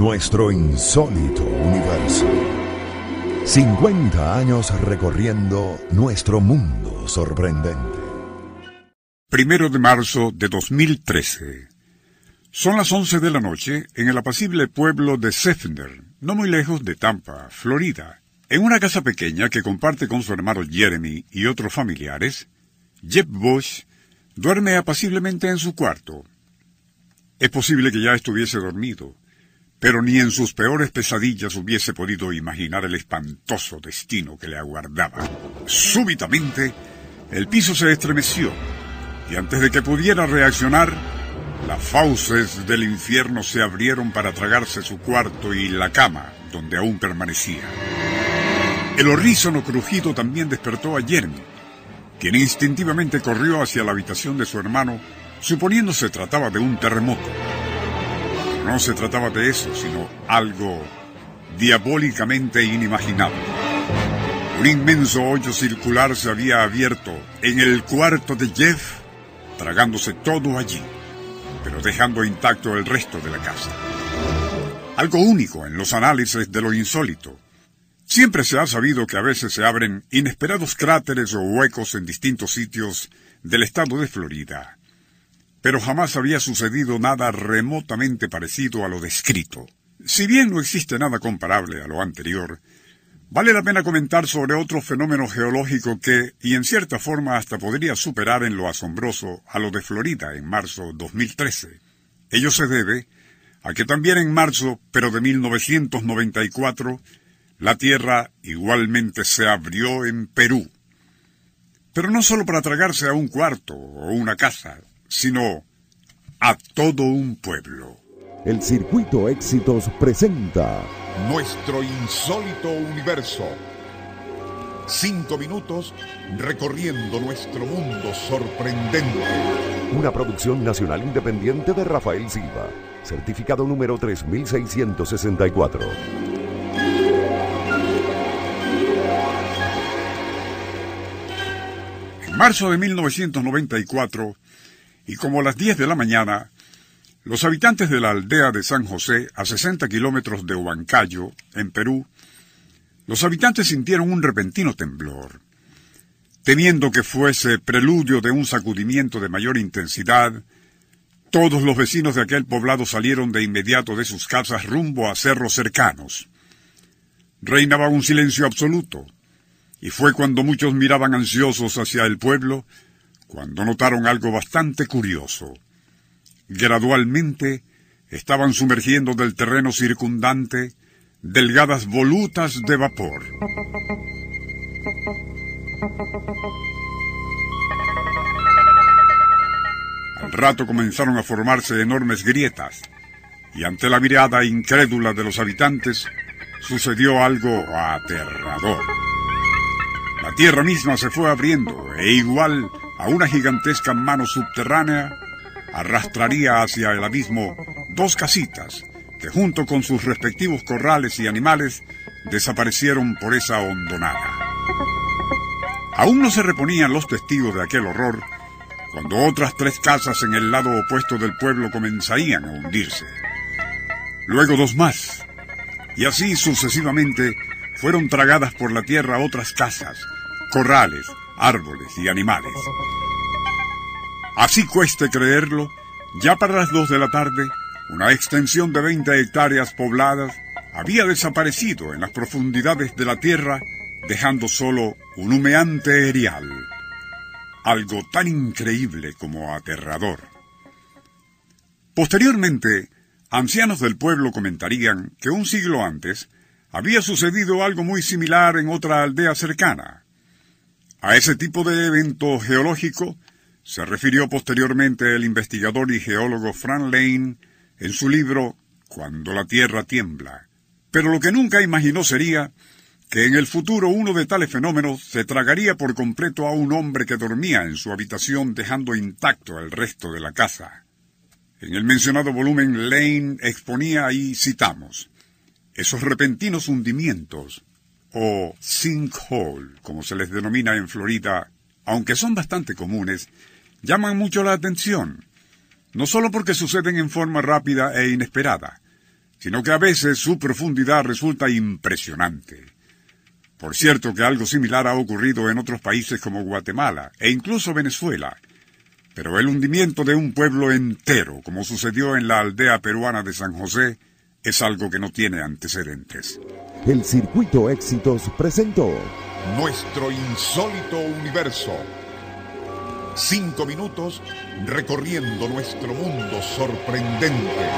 Nuestro insólito universo. 50 años recorriendo nuestro mundo sorprendente. Primero de marzo de 2013. Son las 11 de la noche en el apacible pueblo de Sefner, no muy lejos de Tampa, Florida. En una casa pequeña que comparte con su hermano Jeremy y otros familiares, Jeb Bush duerme apaciblemente en su cuarto. Es posible que ya estuviese dormido, pero ni en sus peores pesadillas hubiese podido imaginar el espantoso destino que le aguardaba. Súbitamente, el piso se estremeció, y antes de que pudiera reaccionar, las fauces del infierno se abrieron para tragarse su cuarto y la cama donde aún permanecía. El horrísono crujido también despertó a Jeremy, quien instintivamente corrió hacia la habitación de su hermano, suponiendo se trataba de un terremoto. No se trataba de eso, sino algo diabólicamente inimaginable. Un inmenso hoyo circular se había abierto en el cuarto de Jeff, tragándose todo allí pero dejando intacto el resto de la casa. Algo único en los análisis de lo insólito. Siempre se ha sabido que a veces se abren inesperados cráteres o huecos en distintos sitios del estado de Florida, pero jamás había sucedido nada remotamente parecido a lo descrito. Si bien no existe nada comparable a lo anterior, Vale la pena comentar sobre otro fenómeno geológico que, y en cierta forma hasta podría superar en lo asombroso a lo de Florida en marzo 2013. Ello se debe a que también en marzo, pero de 1994, la Tierra igualmente se abrió en Perú. Pero no solo para tragarse a un cuarto o una casa, sino a todo un pueblo. El Circuito Éxitos presenta nuestro insólito universo. Cinco minutos recorriendo nuestro mundo sorprendente. Una producción nacional independiente de Rafael Silva. Certificado número 3664. En marzo de 1994, y como a las 10 de la mañana, los habitantes de la aldea de San José, a 60 kilómetros de Huancayo, en Perú, los habitantes sintieron un repentino temblor. Temiendo que fuese preludio de un sacudimiento de mayor intensidad, todos los vecinos de aquel poblado salieron de inmediato de sus casas rumbo a cerros cercanos. Reinaba un silencio absoluto, y fue cuando muchos miraban ansiosos hacia el pueblo, cuando notaron algo bastante curioso. Gradualmente estaban sumergiendo del terreno circundante delgadas volutas de vapor. Al rato comenzaron a formarse enormes grietas, y ante la mirada incrédula de los habitantes sucedió algo aterrador. La tierra misma se fue abriendo e igual a una gigantesca mano subterránea arrastraría hacia el abismo dos casitas que junto con sus respectivos corrales y animales desaparecieron por esa hondonada. Aún no se reponían los testigos de aquel horror cuando otras tres casas en el lado opuesto del pueblo comenzarían a hundirse. Luego dos más, y así sucesivamente fueron tragadas por la tierra otras casas, corrales, árboles y animales. Así cueste creerlo, ya para las dos de la tarde, una extensión de 20 hectáreas pobladas había desaparecido en las profundidades de la tierra, dejando solo un humeante erial. Algo tan increíble como aterrador. Posteriormente, ancianos del pueblo comentarían que un siglo antes había sucedido algo muy similar en otra aldea cercana. A ese tipo de evento geológico se refirió posteriormente el investigador y geólogo Frank Lane en su libro Cuando la Tierra tiembla. Pero lo que nunca imaginó sería que en el futuro uno de tales fenómenos se tragaría por completo a un hombre que dormía en su habitación dejando intacto el resto de la casa. En el mencionado volumen Lane exponía y citamos esos repentinos hundimientos o sinkhole, como se les denomina en Florida, aunque son bastante comunes, llaman mucho la atención, no solo porque suceden en forma rápida e inesperada, sino que a veces su profundidad resulta impresionante. Por cierto que algo similar ha ocurrido en otros países como Guatemala e incluso Venezuela, pero el hundimiento de un pueblo entero, como sucedió en la aldea peruana de San José, es algo que no tiene antecedentes. El Circuito Éxitos presentó Nuestro insólito universo. Cinco minutos recorriendo nuestro mundo sorprendente.